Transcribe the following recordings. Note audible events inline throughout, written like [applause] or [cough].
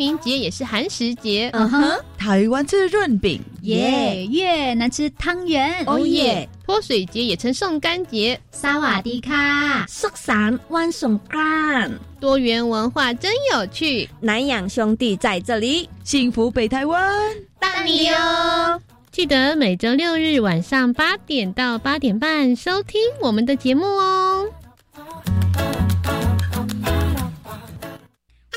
清明节也是寒食节，嗯哼，台湾吃润饼，耶，越南吃汤圆，哦耶，泼水节也称送干节，萨瓦迪卡，苏散万送干，多元文化真有趣，南洋兄弟在这里，幸福北台湾，大你哟！记得每周六日晚上八点到八点半收听我们的节目哦。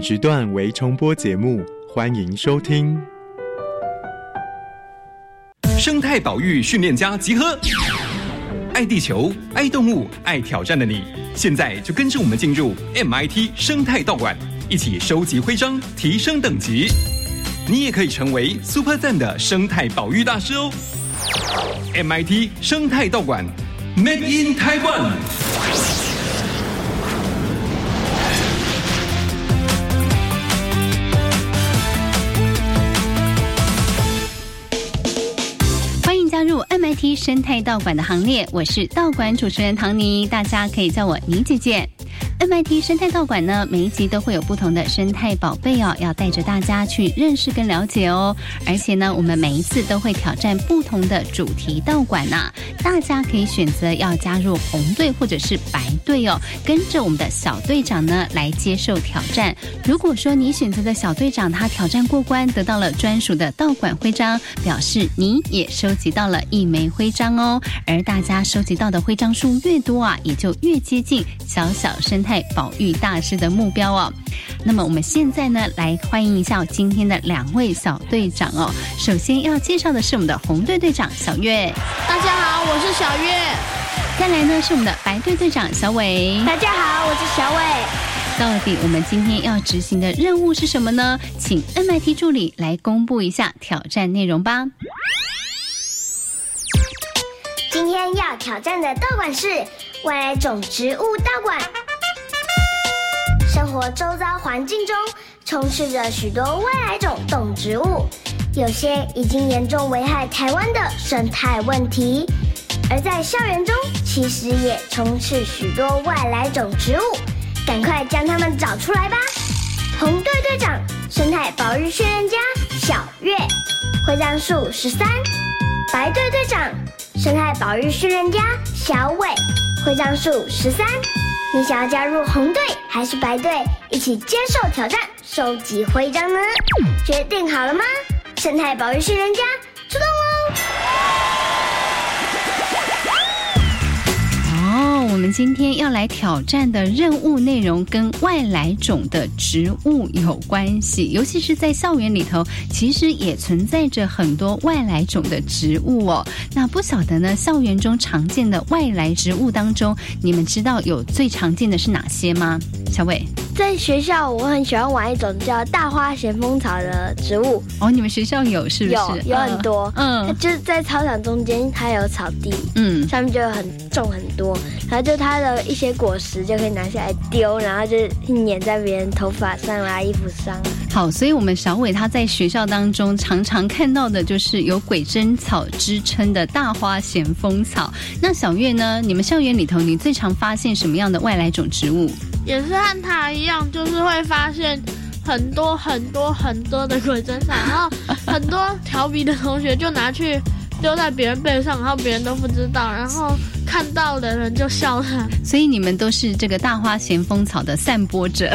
本时段为重播节目，欢迎收听。生态保育训练家集合，爱地球、爱动物、爱挑战的你，现在就跟着我们进入 MIT 生态道馆，一起收集徽章，提升等级。你也可以成为 Super 赞的生态保育大师哦！MIT 生态道馆，Made in Taiwan。生态道馆的行列，我是道馆主持人唐尼，大家可以叫我妮姐姐。MIT 生态道馆呢，每一集都会有不同的生态宝贝哦，要带着大家去认识跟了解哦。而且呢，我们每一次都会挑战不同的主题道馆呐，大家可以选择要加入红队或者是白队哦，跟着我们的小队长呢来接受挑战。如果说你选择的小队长他挑战过关，得到了专属的道馆徽章，表示你也收集到了一枚徽章哦。而大家收集到的徽章数越多啊，也就越接近小小生态。保育大师的目标哦，那么我们现在呢，来欢迎一下今天的两位小队长哦。首先要介绍的是我们的红队队长小月，大家好，我是小月。再来呢是我们的白队队长小伟，大家好，我是小伟。到底我们今天要执行的任务是什么呢？请 MIT 助理来公布一下挑战内容吧。今天要挑战的道馆是外来种植物道馆。生活周遭环境中充斥着许多外来种动植物，有些已经严重危害台湾的生态问题。而在校园中，其实也充斥许多外来种植物，赶快将它们找出来吧！红队队长，生态保育训练家小月，徽章数十三；白队队长，生态保育训练家小伟，徽章数十三。你想要加入红队还是白队，一起接受挑战，收集徽章呢？决定好了吗？生态保育训练家出动喽！我们今天要来挑战的任务内容跟外来种的植物有关系，尤其是在校园里头，其实也存在着很多外来种的植物哦。那不晓得呢，校园中常见的外来植物当中，你们知道有最常见的是哪些吗？小伟。在学校我很喜欢玩一种叫大花咸丰草的植物。哦，你们学校有是不是？有有很多，嗯，它就是在操场中间，它有草地，嗯，上面就很种很多，然后就它的一些果实就可以拿下来丢，然后就粘在别人头发上啊、衣服上。好，所以我们小伟他在学校当中常常看到的就是有鬼针草之称的大花咸丰草。那小月呢？你们校园里头，你最常发现什么样的外来种植物？也是和他一样，就是会发现很多很多很多的鬼针草，然后很多调皮的同学就拿去丢在别人背上，然后别人都不知道，然后。看到的人就笑他，所以你们都是这个大花咸丰草的散播者，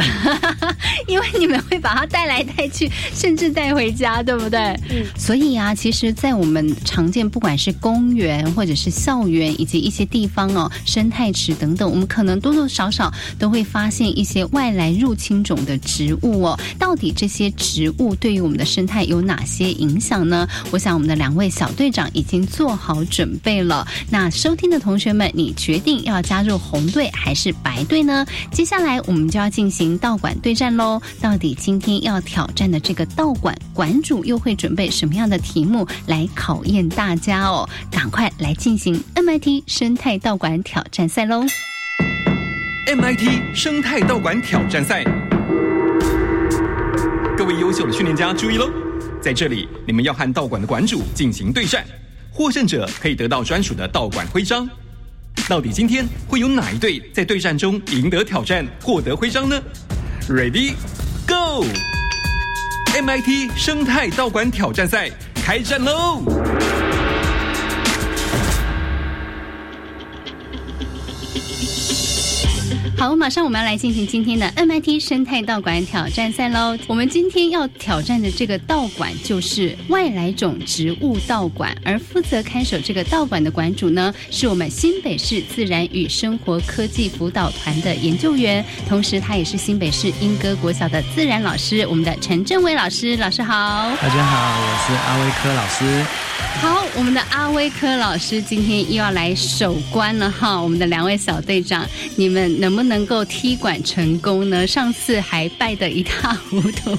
[laughs] 因为你们会把它带来带去，甚至带回家，对不对？嗯。所以啊，其实，在我们常见，不管是公园或者是校园，以及一些地方哦，生态池等等，我们可能多多少少都会发现一些外来入侵种的植物哦。到底这些植物对于我们的生态有哪些影响呢？我想我们的两位小队长已经做好准备了。那收听的同学。同学们，你决定要加入红队还是白队呢？接下来我们就要进行道馆对战喽。到底今天要挑战的这个道馆馆主又会准备什么样的题目来考验大家哦？赶快来进行 MIT 生态道馆挑战赛喽！MIT 生态道馆挑战赛，各位优秀的训练家注意喽！在这里，你们要和道馆的馆主进行对战，获胜者可以得到专属的道馆徽章。到底今天会有哪一队在对战中赢得挑战，获得徽章呢？Ready, go！MIT 生态道馆挑战赛开战喽！好，马上我们要来进行今天的 MIT 生态道馆挑战赛喽。我们今天要挑战的这个道馆就是外来种植物道馆，而负责看守这个道馆的馆主呢，是我们新北市自然与生活科技辅导团的研究员，同时他也是新北市莺歌国小的自然老师，我们的陈正伟老师。老师好，大家好，我是阿威科老师。好，我们的阿威科老师今天又要来守关了哈。我们的两位小队长，你们能不够踢馆成功呢？上次还败得一塌糊涂，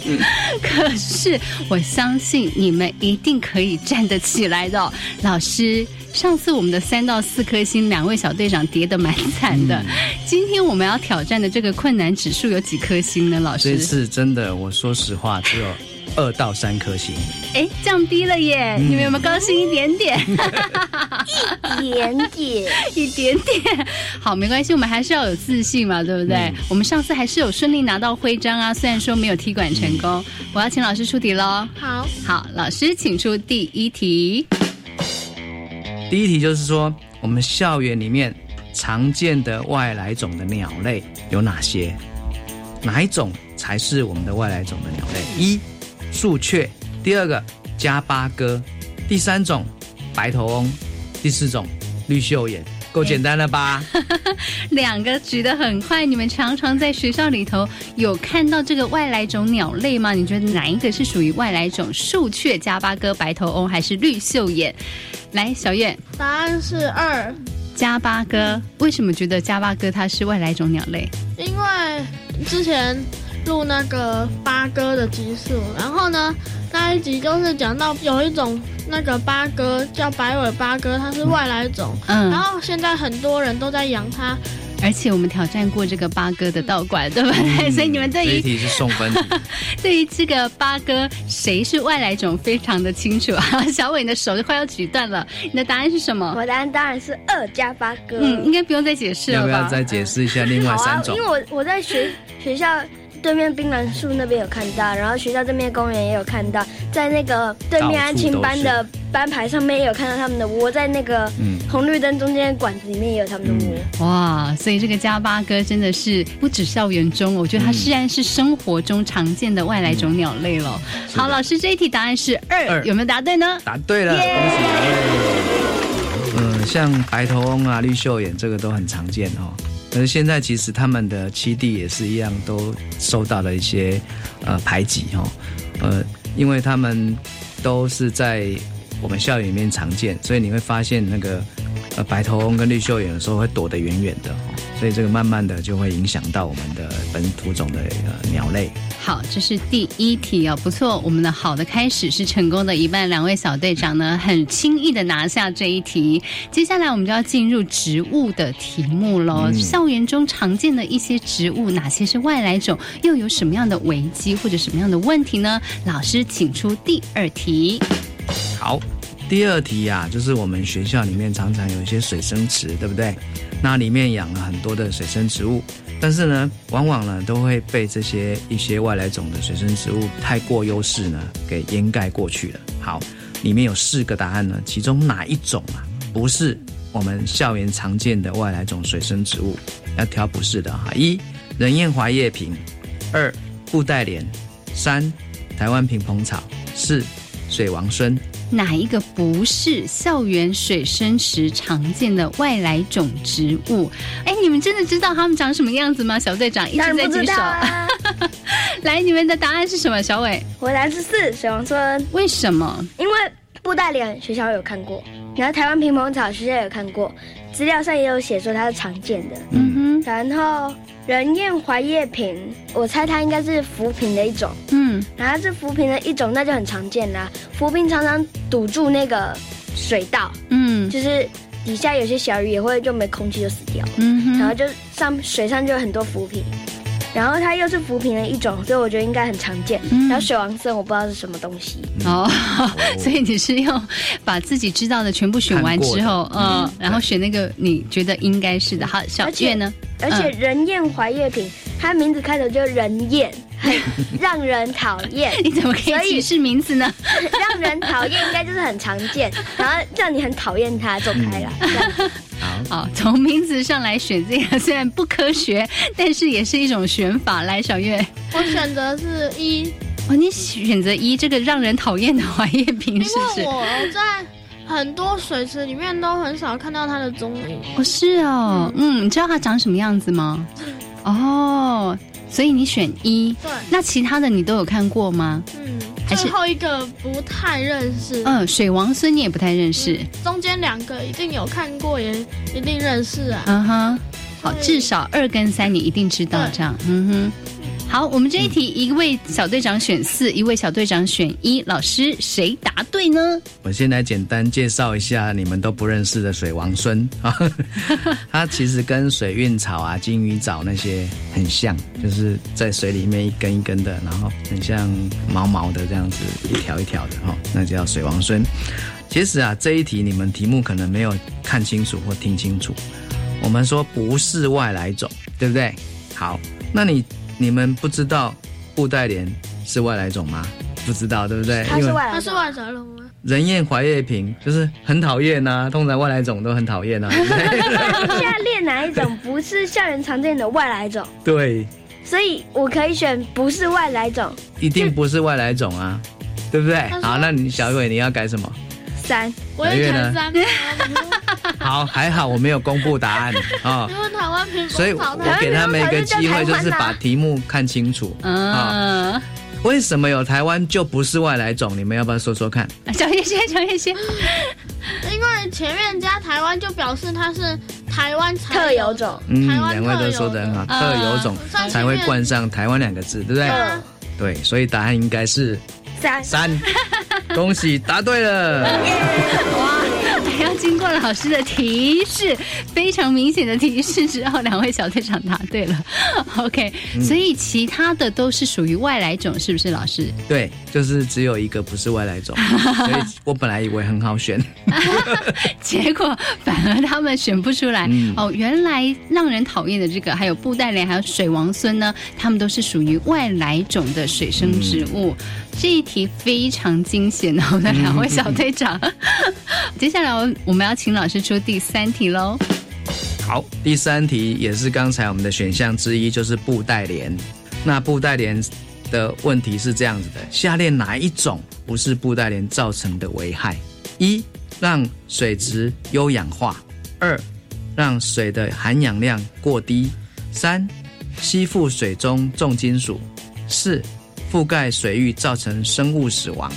可是我相信你们一定可以站得起来的。老师，上次我们的三到四颗星，两位小队长跌得蛮惨的。今天我们要挑战的这个困难指数有几颗星呢？老师，这次真的，我说实话，只有。二到三颗星，哎，降低了耶！你们有没有高兴一点点？一点点，[laughs] 一点点。好，没关系，我们还是要有自信嘛，对不对？我们上次还是有顺利拿到徽章啊，虽然说没有踢馆成功。我要请老师出题喽。好，好，老师请出第一题。第一题就是说，我们校园里面常见的外来种的鸟类有哪些？哪一种才是我们的外来种的鸟类？一树雀，第二个加八哥，第三种白头翁，第四种绿袖眼，够简单了吧？[laughs] 两个举得很快，你们常常在学校里头有看到这个外来种鸟类吗？你觉得哪一个是属于外来种？树雀、加八哥、白头翁还是绿袖眼？来，小燕，答案是二，加八哥。为什么觉得加八哥它是外来种鸟类？因为之前。录那个八哥的集数，然后呢，那一集就是讲到有一种那个八哥叫白尾八哥，它是外来种，嗯，然后现在很多人都在养它，而且我们挑战过这个八哥的道馆，对不对？所以你们对于题是送分，[laughs] 对于这个八哥谁是外来种非常的清楚啊。[laughs] 小伟，你的手就快要举断了，你的答案是什么？我答案当然是二加八哥，嗯，应该不用再解释了吧？要不要再解释一下另外三种？因为我我在学学校。对面槟榔树那边有看到，然后学校对面公园也有看到，在那个对面安亲班的班牌上面也有看到他们的窝，在那个红绿灯中间管子里面也有他们的窝。哇，所以这个加巴哥真的是不止校园中，我觉得它虽然是生活中常见的外来种鸟类了。好，老师这一题答案是二，有没有答对呢？答对了，恭喜！嗯，像白头翁啊、绿袖眼，这个都很常见哦。可是现在其实他们的七弟也是一样，都受到了一些呃排挤哦，呃，因为他们都是在我们校园里面常见，所以你会发现那个呃白头翁跟绿袖眼的时候会躲得远远的，所以这个慢慢的就会影响到我们的本土种的呃鸟类。好，这是第一题哦，不错，我们的好的开始是成功的一半，两位小队长呢很轻易的拿下这一题。接下来我们就要进入植物的题目喽。嗯校园中常见的一些植物，哪些是外来种，又有什么样的危机或者什么样的问题呢？老师，请出第二题。好，第二题啊，就是我们学校里面常常有一些水生池，对不对？那里面养了很多的水生植物，但是呢，往往呢都会被这些一些外来种的水生植物太过优势呢给掩盖过去了。好，里面有四个答案呢，其中哪一种啊不是我们校园常见的外来种水生植物？要挑不是的哈。一人燕华叶萍，二布袋莲，三台湾平蓬草，四水王孙。哪一个不是校园水生时常见的外来种植物？哎，你们真的知道它们长什么样子吗？小队长一直在举手。啊、[laughs] 来，你们的答案是什么？小伟，我答案是四水王村。为什么？因为布袋莲学校有看过，然后台湾平蓬草学校有看过，资料上也有写说它是常见的。嗯哼，然后人燕槐叶萍，我猜它应该是浮萍的一种。嗯，然后是浮萍的一种，那就很常见啦。浮萍常常堵住那个水道，嗯，就是底下有些小鱼也会就没空气就死掉，嗯哼，然后就上水上就有很多浮萍。然后它又是浮萍的一种，所以我觉得应该很常见。嗯、然后水王参我不知道是什么东西哦，[laughs] 所以你是用把自己知道的全部选完之后，嗯，嗯然后选那个你觉得应该是的。好，小月呢？而且人燕怀叶品，它名字开头就人燕，很 [laughs] 让人讨厌。[laughs] 你怎么可以歧视名字呢？[laughs] 让人讨厌应该就是很常见，然后让你很讨厌它，走开了。好，从名字上来选这个，虽然不科学，但是也是一种选法。来，小月，我选择是一。哦，你选择一，这个让人讨厌的怀叶萍是不是？因为我在很多水池里面都很少看到它的踪影。哦，是哦，嗯，你知道它长什么样子吗？哦，所以你选一。对。那其他的你都有看过吗？嗯。最后一个不太认识。嗯，水王孙你也不太认识。嗯、中间两个一定有看过，也一定认识啊。嗯哼。好，至少二跟三你一定知道，这样。嗯哼。好，我们这一题，一位小队长选四，一位小队长选一，老师谁答对呢？我先来简单介绍一下你们都不认识的水王孙啊，[laughs] 它其实跟水韵草啊、金鱼藻那些很像，就是在水里面一根一根的，然后很像毛毛的这样子，一条一条的哈，那叫水王孙。其实啊，这一题你们题目可能没有看清楚或听清楚，我们说不是外来种，对不对？好，那你。你们不知道布袋莲是外来种吗？不知道，对不对？它是外来，它是外来种吗？人厌怀叶萍就是很讨厌呐，通常外来种都很讨厌呐。现在练哪一种不是校园常见的外来种？[laughs] 对，所以我可以选不是外来种，一定不是外来种啊，对不对？好，那你小伟你要改什么？三，我也选三。[laughs] 好，还好我没有公布答案啊。因为台湾苹果，所以我给他们一个机会，就是把题目看清楚啊。[laughs] 为什么有台湾就不是外来种？你们要不要说说看？小叶先，小叶先。因为前面加台湾就表示它是台湾特有种。嗯，两位都说的很好，特有种才会冠上台湾两个字，对不对？对，所以答案应该是三三。恭喜答对了！[laughs] 哇，[laughs] 还要经过老师的提示，非常明显的提示之后，两位小队长答对了。OK，、嗯、所以其他的都是属于外来种，是不是老师？对，就是只有一个不是外来种，[laughs] 所以我本来以为很好选，[laughs] 结果反而他们选不出来。嗯、哦，原来让人讨厌的这个，还有布袋莲，还有水王孙呢，他们都是属于外来种的水生植物。嗯、这一题非常惊险哦，我的两位小队长。接下来我们要请老师出第三题喽。好，第三题也是刚才我们的选项之一，就是布袋莲。那布袋莲的问题是这样子的：下列哪一种不是布袋莲造成的危害？一、让水质优氧化；二、让水的含氧量过低；三、吸附水中重金属；四、覆盖水域造成生物死亡。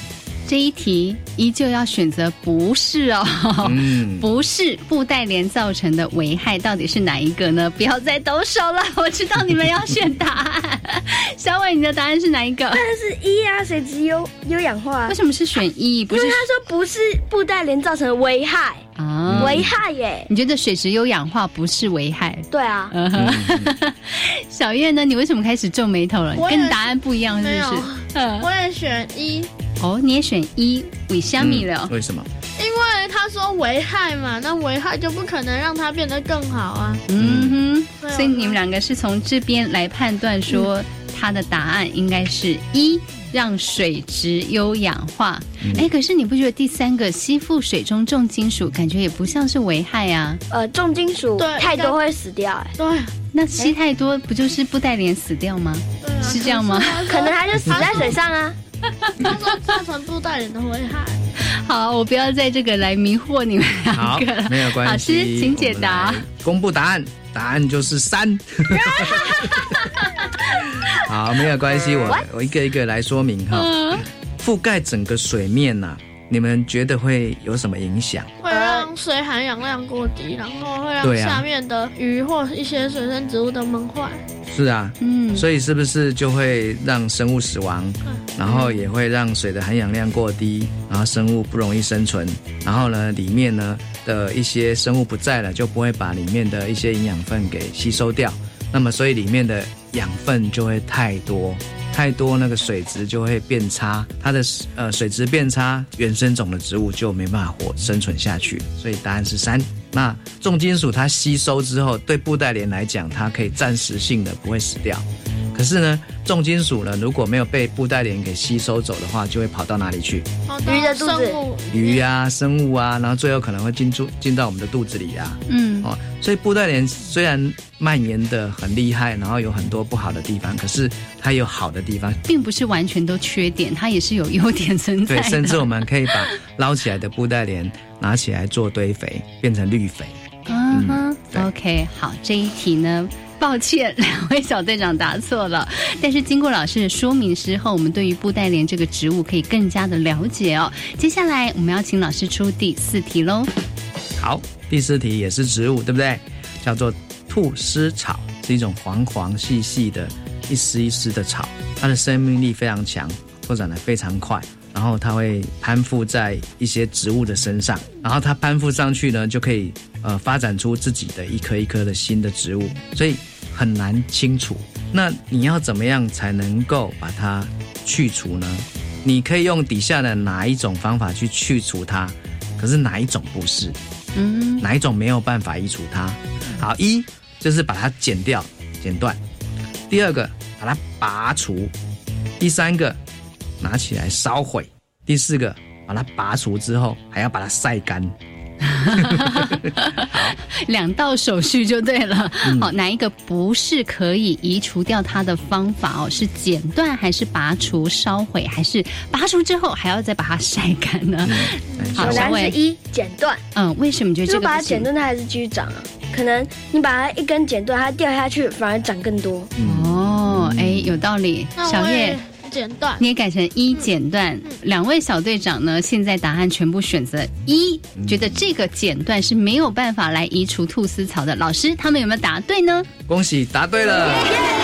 这一题依旧要选择不是哦，嗯 [laughs] 不是布袋莲造成的危害，到底是哪一个呢？不要再抖手了，[laughs] 我知道你们要选答案。小伟，你的答案是哪一个？但是一啊，水质优优氧化。为什么是选一？不是因为他说不是布袋莲造成的危害，啊危害耶。你觉得水质优氧化不是危害？对啊，[laughs] 小月呢？你为什么开始皱眉头了？跟答案不一样是不是？嗯，我也选一，哦，你也选一，为虾米了？为什么？因为他说危害嘛，那危害就不可能让它变得更好啊。嗯哼，所以你们两个是从这边来判断说，它的答案应该是一。让水质优氧化，哎、可是你不觉得第三个吸附水中重金属，感觉也不像是危害啊？呃，重金属太多会死掉，哎，对，那吸太多不就是布袋莲死掉吗？啊是这样吗？可能他就死在水上啊。他说造成布袋莲的危害。好，我不要在这个来迷惑你们好两个了。，没有关系。老师，请解答公布答案，答案就是三。好，没有关系，我 [laughs] 我一个一个来说明哈。嗯，覆盖整个水面呐、你们觉得会有什么影响？会让水含氧量过低，然后会让对啊。下面的鱼或一些水生植物都闷坏。是啊，嗯，所以是不是就会让生物死亡，然后也会让水的含氧量过低，然后生物不容易生存，然后呢，里面呢的一些生物不在了，就不会把里面的一些营养分给吸收掉，那么所以里面的养分就会太多。太多那个水质就会变差，它的呃水质变差，原生种的植物就没办法活生存下去，所以答案是三。那重金属它吸收之后，对布袋莲来讲，它可以暂时性的不会死掉。可是呢，重金属呢，如果没有被布袋莲给吸收走的话，就会跑到哪里去？鱼的肚子生物鱼啊、生物啊，然后最后可能会进入进到我们的肚子里啊。嗯，哦，所以布袋莲虽然蔓延的很厉害，然后有很多不好的地方，可是它有好的地方。并不是完全都缺点，它也是有优点存在。甚至我们可以把捞起来的布袋莲拿起来做堆肥，变成绿肥。嗯哼，OK，好，这一题呢，抱歉，两位小队长答错了。但是经过老师的说明之后，我们对于布袋莲这个植物可以更加的了解哦。接下来我们要请老师出第四题喽。好，第四题也是植物，对不对？叫做菟丝草，是一种黄黄细细的、一丝一丝的草，它的生命力非常强，拓展的非常快。然后它会攀附在一些植物的身上，然后它攀附上去呢，就可以呃发展出自己的一颗一颗的新的植物，所以很难清除。那你要怎么样才能够把它去除呢？你可以用底下的哪一种方法去去除它？可是哪一种不是？嗯，哪一种没有办法移除它？好，一就是把它剪掉、剪断；第二个把它拔除；第三个拿起来烧毁；第四个把它拔除之后还要把它晒干。[laughs] 两道手续就对了。嗯好，哪一个不是可以移除掉它的方法哦？是剪断，还是拔除、烧毁，还是拔除之后还要再把它晒干呢？好，我答，案是一剪断，嗯，为什么觉得就是把它这个不行剪断，它还是继续长啊。可能你把它一根剪断，它掉下去反而长更多。哦，哎，有道理。小叶也。剪断。你也改成一剪断，两位小队长呢？现在答案全部选择一，觉得这个剪断是没有办法来移除菟丝草的。老师，他们有没有答对呢？恭喜答对了。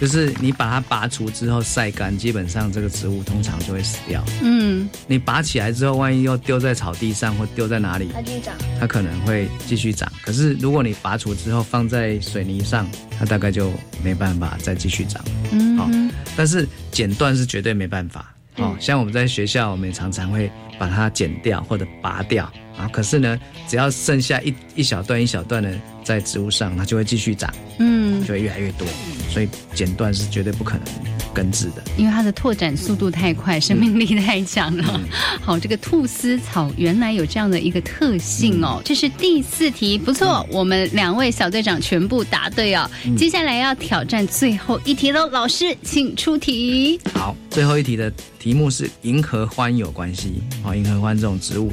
就是你把它拔除之后晒干，基本上这个植物通常就会死掉。嗯，你拔起来之后，万一又丢在草地上或丢在哪里，它继续长。它可能会继续长。可是如果你拔除之后放在水泥上，它大概就没办法再继续长。嗯好、但是剪断是绝对没办法。哦，像我们在学校，我们也常常会把它剪掉或者拔掉啊。可是呢，只要剩下一一小段一小段的在植物上，它就会继续长，嗯，就会越来越多。所以剪断是绝对不可能根治的。因为它的拓展速度太快，生命力太强了。好，这个菟丝草原来有这样的一个特性哦。这是第四题，不错，我们两位小队长全部答对哦。嗯接下来要挑战最后一题喽，老师请出题。好，最后一题的题目是银河欢有关系。哦，银河欢这种植物，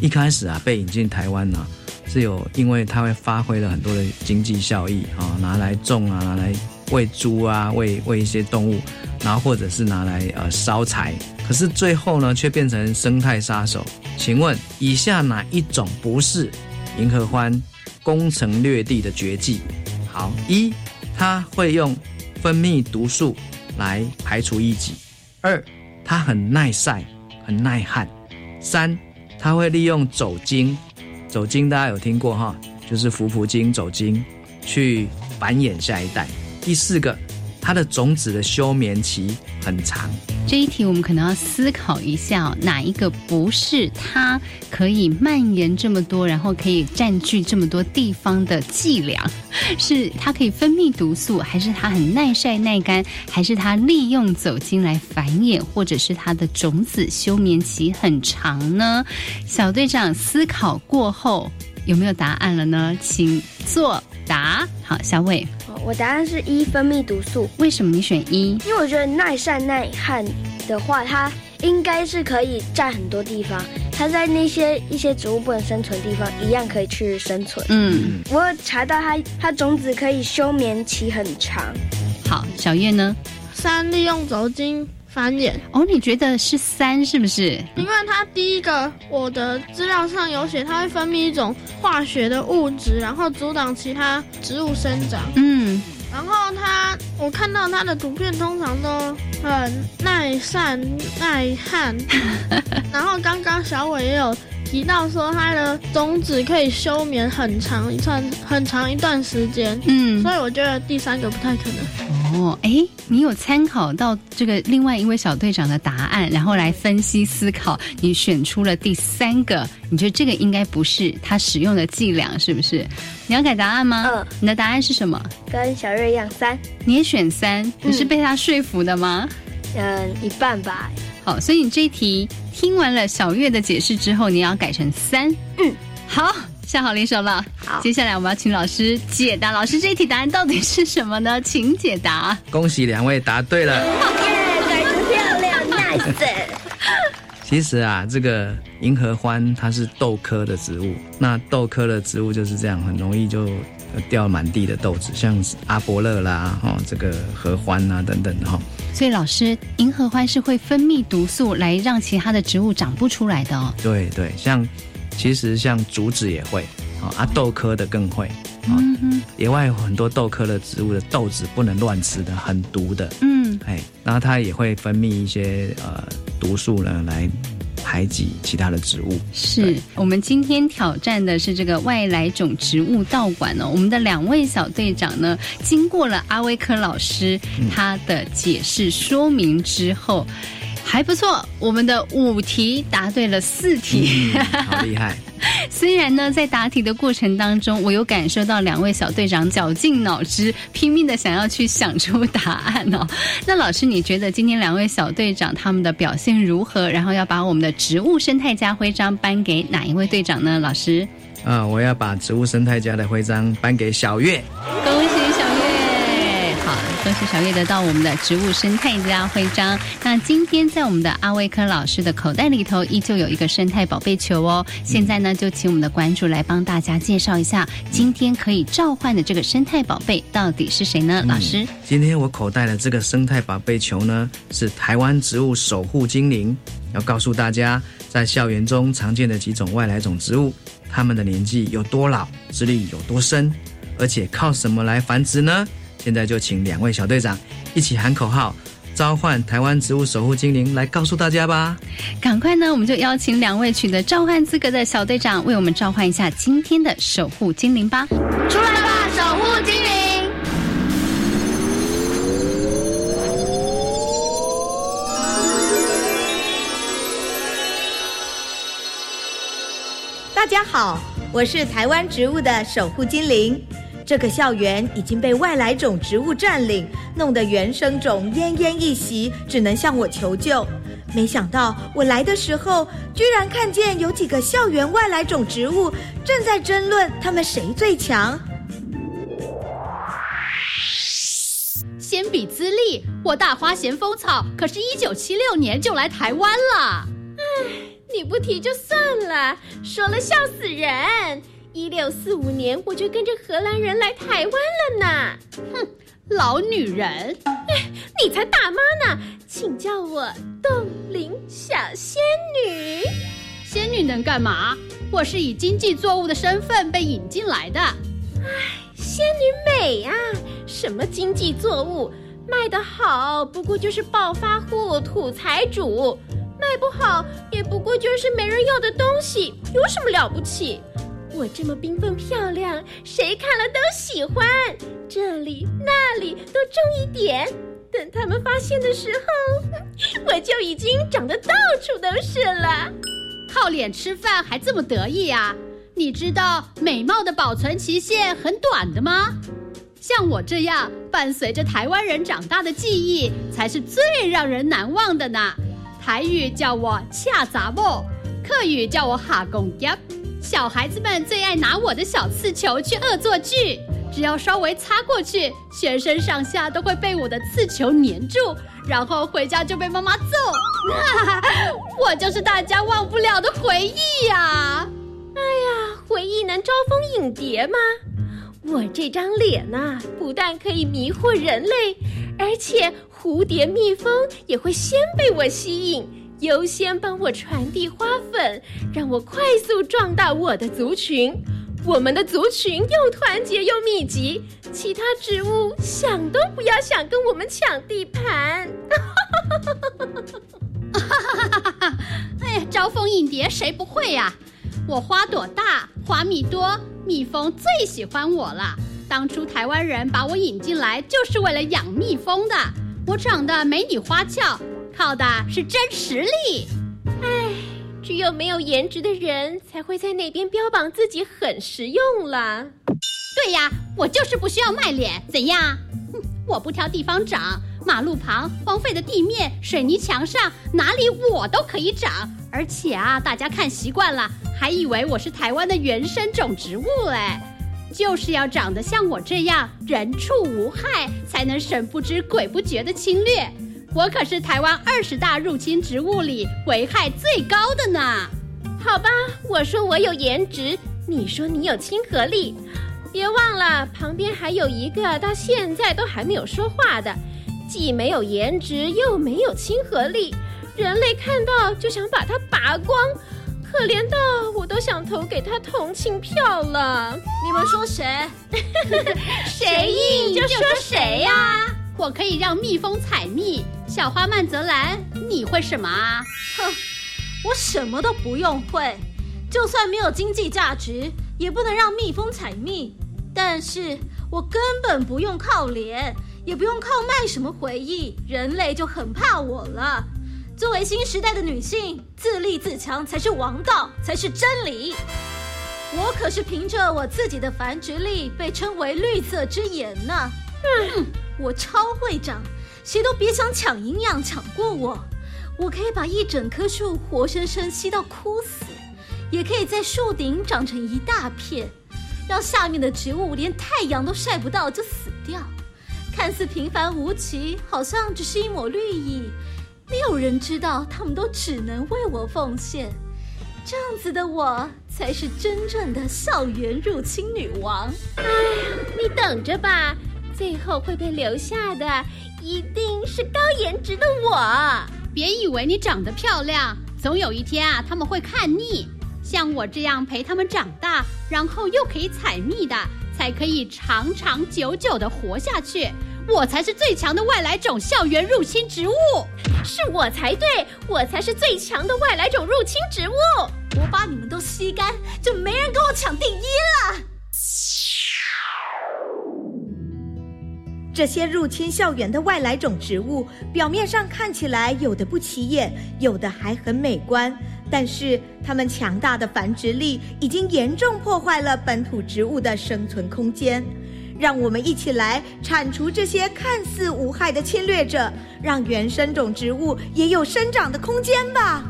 一开始啊被引进台湾呢、是有因为它会发挥了很多的经济效益啊、拿来种啊，拿来喂猪啊，喂喂一些动物，然后或者是拿来呃烧柴，可是最后呢却变成生态杀手。请问以下哪一种不是银河欢攻城略地的绝技？好，一，它会用分泌毒素来排除异己；二，它很耐晒，很耐旱；三，它会利用走茎，走茎大家有听过哈，就是浮浮茎、走茎去繁衍下一代；第四个，它的种子的休眠期很长。这一题我们可能要思考一下、哪一个不是它可以蔓延这么多，然后可以占据这么多地方的伎俩？是它可以分泌毒素，还是它很耐晒耐干，还是它利用走茎来繁衍，或者是它的种子休眠期很长呢？小队长思考过后有没有答案了呢？请作答。好，小伟。我答案是一分泌毒素，为什么你选一？因为我觉得耐晒耐旱的话，它应该是可以占很多地方，它在那些一些植物不能生存的地方一样可以去生存。嗯，我查到它它种子可以休眠期很长。好，小叶呢？三利用轴茎繁衍。哦，你觉得是三是不是？因为它第一个我的资料上有写，它会分泌一种化学的物质，然后阻挡其他植物生长。嗯，然后它我看到它的图片通常都很耐晒耐旱。[laughs] 然后刚刚小伟也有提到说，它的种子可以休眠很长一段很长一段时间。嗯，所以我觉得第三个不太可能。哦，哎，你有参考到这个另外一位小队长的答案，然后来分析思考，你选出了第三个，你觉得这个应该不是他使用的伎俩，是不是？你要改答案吗？嗯，你的答案是什么？跟小月一样，三。你也选三，你是被他说服的吗？嗯，一半吧。好，所以你这一题听完了小月的解释之后，你要改成三。嗯，好。下好离手了，好，接下来我们要请老师解答。老师，这一题答案到底是什么呢？[laughs] 请解答。恭喜两位答对了，耶，改的漂亮，nice。[laughs] 其实啊，这个银合欢它是豆科的植物，那豆科的植物就是这样，很容易就掉满地的豆子，像阿伯乐啦，哈、哦，这个合欢啊等等哈。所以老师，银合欢是会分泌毒素来让其他的植物长不出来的哦。对对，像。其实像竹子也会，啊豆科的更会，啊野外有很多豆科的植物的豆子不能乱吃的，很毒的，嗯，哎，然后它也会分泌一些呃毒素呢来排挤其他的植物。是我们今天挑战的是这个外来种植物道馆哦，我们的两位小队长呢，经过了阿威科老师他的解释说明之后。还不错，我们的五题答对了四题，嗯、好厉害！[laughs] 虽然呢，在答题的过程当中，我有感受到两位小队长绞尽脑汁，拼命的想要去想出答案哦。[laughs] 那老师，你觉得今天两位小队长他们的表现如何？然后要把我们的植物生态家徽章颁给哪一位队长呢？老师？啊、呃，我要把植物生态家的徽章颁给小月。恭喜恭喜小月得到我们的植物生态家徽章。那今天在我们的阿威科老师的口袋里头，依旧有一个生态宝贝球哦。现在呢，就请我们的关注来帮大家介绍一下，今天可以召唤的这个生态宝贝到底是谁呢？老师，今天我口袋的这个生态宝贝球呢，是台湾植物守护精灵，要告诉大家，在校园中常见的几种外来种植物，它们的年纪有多老，资历有多深，而且靠什么来繁殖呢？现在就请两位小队长一起喊口号，召唤台湾植物守护精灵来告诉大家吧！赶快呢，我们就邀请两位取得召唤资格的小队长为我们召唤一下今天的守护精灵吧！出来吧，守护精灵！大家好，我是台湾植物的守护精灵。这个校园已经被外来种植物占领，弄得原生种奄奄一息，只能向我求救。没想到我来的时候，居然看见有几个校园外来种植物正在争论他们谁最强。先比资历，我大花咸丰草可是一九七六年就来台湾了。唉，你不提就算了，说了笑死人。一六四五年，我就跟着荷兰人来台湾了呢。哼，老女人！哎，你才大妈呢，请叫我冻龄小仙女。仙女能干嘛？我是以经济作物的身份被引进来的。唉，仙女美啊！什么经济作物？卖得好，不过就是暴发户、土财主；卖不好，也不过就是没人要的东西，有什么了不起？我这么缤纷漂亮，谁看了都喜欢。这里那里都种一点，等他们发现的时候，[laughs] 我就已经长得到处都是了。靠脸吃饭还这么得意啊？你知道美貌的保存期限很短的吗？像我这样伴随着台湾人长大的记忆，才是最让人难忘的呢。台语叫我恰杂莫，客语叫我哈公鸭。小孩子们最爱拿我的小刺球去恶作剧，只要稍微擦过去，全身上下都会被我的刺球粘住，然后回家就被妈妈揍。哈 [laughs] 哈我就是大家忘不了的回忆呀！哎呀，回忆能招蜂引蝶吗？我这张脸呐，不但可以迷惑人类，而且蝴蝶、蜜蜂也会先被我吸引，优先帮我传递花粉，让我快速壮大我的族群。我们的族群又团结又密集，其他植物想都不要想跟我们抢地盘。[laughs] 哎呀，招蜂引蝶谁不会呀？我花朵大，花蜜多，蜜蜂最喜欢我了。当初台湾人把我引进来，就是为了养蜜蜂的。我长得没你花俏，靠的是真实力。唉，只有没有颜值的人才会在那边标榜自己很实用了。对呀，我就是不需要卖脸，怎样？哼，我不挑地方长，马路旁荒废的地面、水泥墙上，哪里我都可以长。而且啊，大家看习惯了。还以为我是台湾的原生种植物嘞，就是要长得像我这样人畜无害，才能神不知鬼不觉的侵略。我可是台湾二十大入侵植物里危害最高的呢。好吧，我说我有颜值，你说你有亲和力。别忘了，旁边还有一个到现在都还没有说话的，既没有颜值又没有亲和力，人类看到就想把它拔光。可怜到我都想投给他同情票了。你们说谁？[laughs] 谁硬就说谁呀！我可以让蜜蜂采蜜，小花曼泽兰，你会什么啊？哼，我什么都不用会，就算没有经济价值，也不能让蜜蜂采蜜。但是我根本不用靠脸，也不用靠卖什么回忆，人类就很怕我了。作为新时代的女性，自立自强才是王道，才是真理。我可是凭着我自己的繁殖力，被称为绿色之眼呢。嗯，我超会长，谁都别想抢营养抢过我。我可以把一整棵树活生生吸到枯死，也可以在树顶长成一大片，让下面的植物连太阳都晒不到就死掉。看似平凡无奇，好像只是一抹绿意。没有人知道，他们都只能为我奉献。这样子的我，才是真正的校园入侵女王。哎呀，你等着吧，最后会被留下的一定是高颜值的我。别以为你长得漂亮，总有一天啊，他们会看腻。像我这样陪他们长大，然后又可以采蜜的，才可以长长久久的活下去。我才是最强的外来种校园入侵植物，是我才对，我才是最强的外来种入侵植物。我把你们都吸干，就没人跟我抢第一了。这些入侵校园的外来种植物，表面上看起来有的不起眼，有的还很美观，但是它们强大的繁殖力已经严重破坏了本土植物的生存空间。让我们一起来铲除这些看似无害的侵略者，让原生种植物也有生长的空间吧。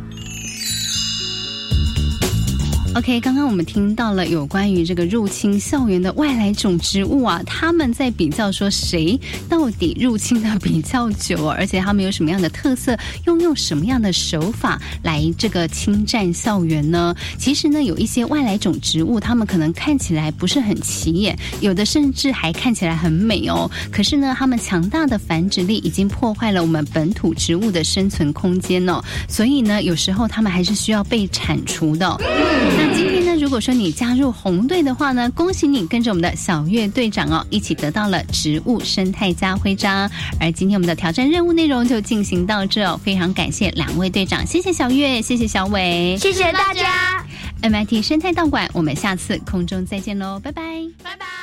OK，刚刚我们听到了有关于这个入侵校园的外来种植物啊，他们在比较说谁到底入侵的比较久，而且他们有什么样的特色，用用什么样的手法来这个侵占校园呢？其实呢，有一些外来种植物，它们可能看起来不是很起眼，有的甚至还看起来很美哦。可是呢，它们强大的繁殖力已经破坏了我们本土植物的生存空间哦，所以呢，有时候它们还是需要被铲除的。那今天呢，如果说你加入红队的话呢，恭喜你跟着我们的小月队长哦，一起得到了植物生态家徽章。而今天我们的挑战任务内容就进行到这哦，非常感谢两位队长，谢谢小月，谢谢小 [laughs] 伟，谢谢大家。MIT 生态道馆，我们下次空中再见喽，拜拜，拜拜。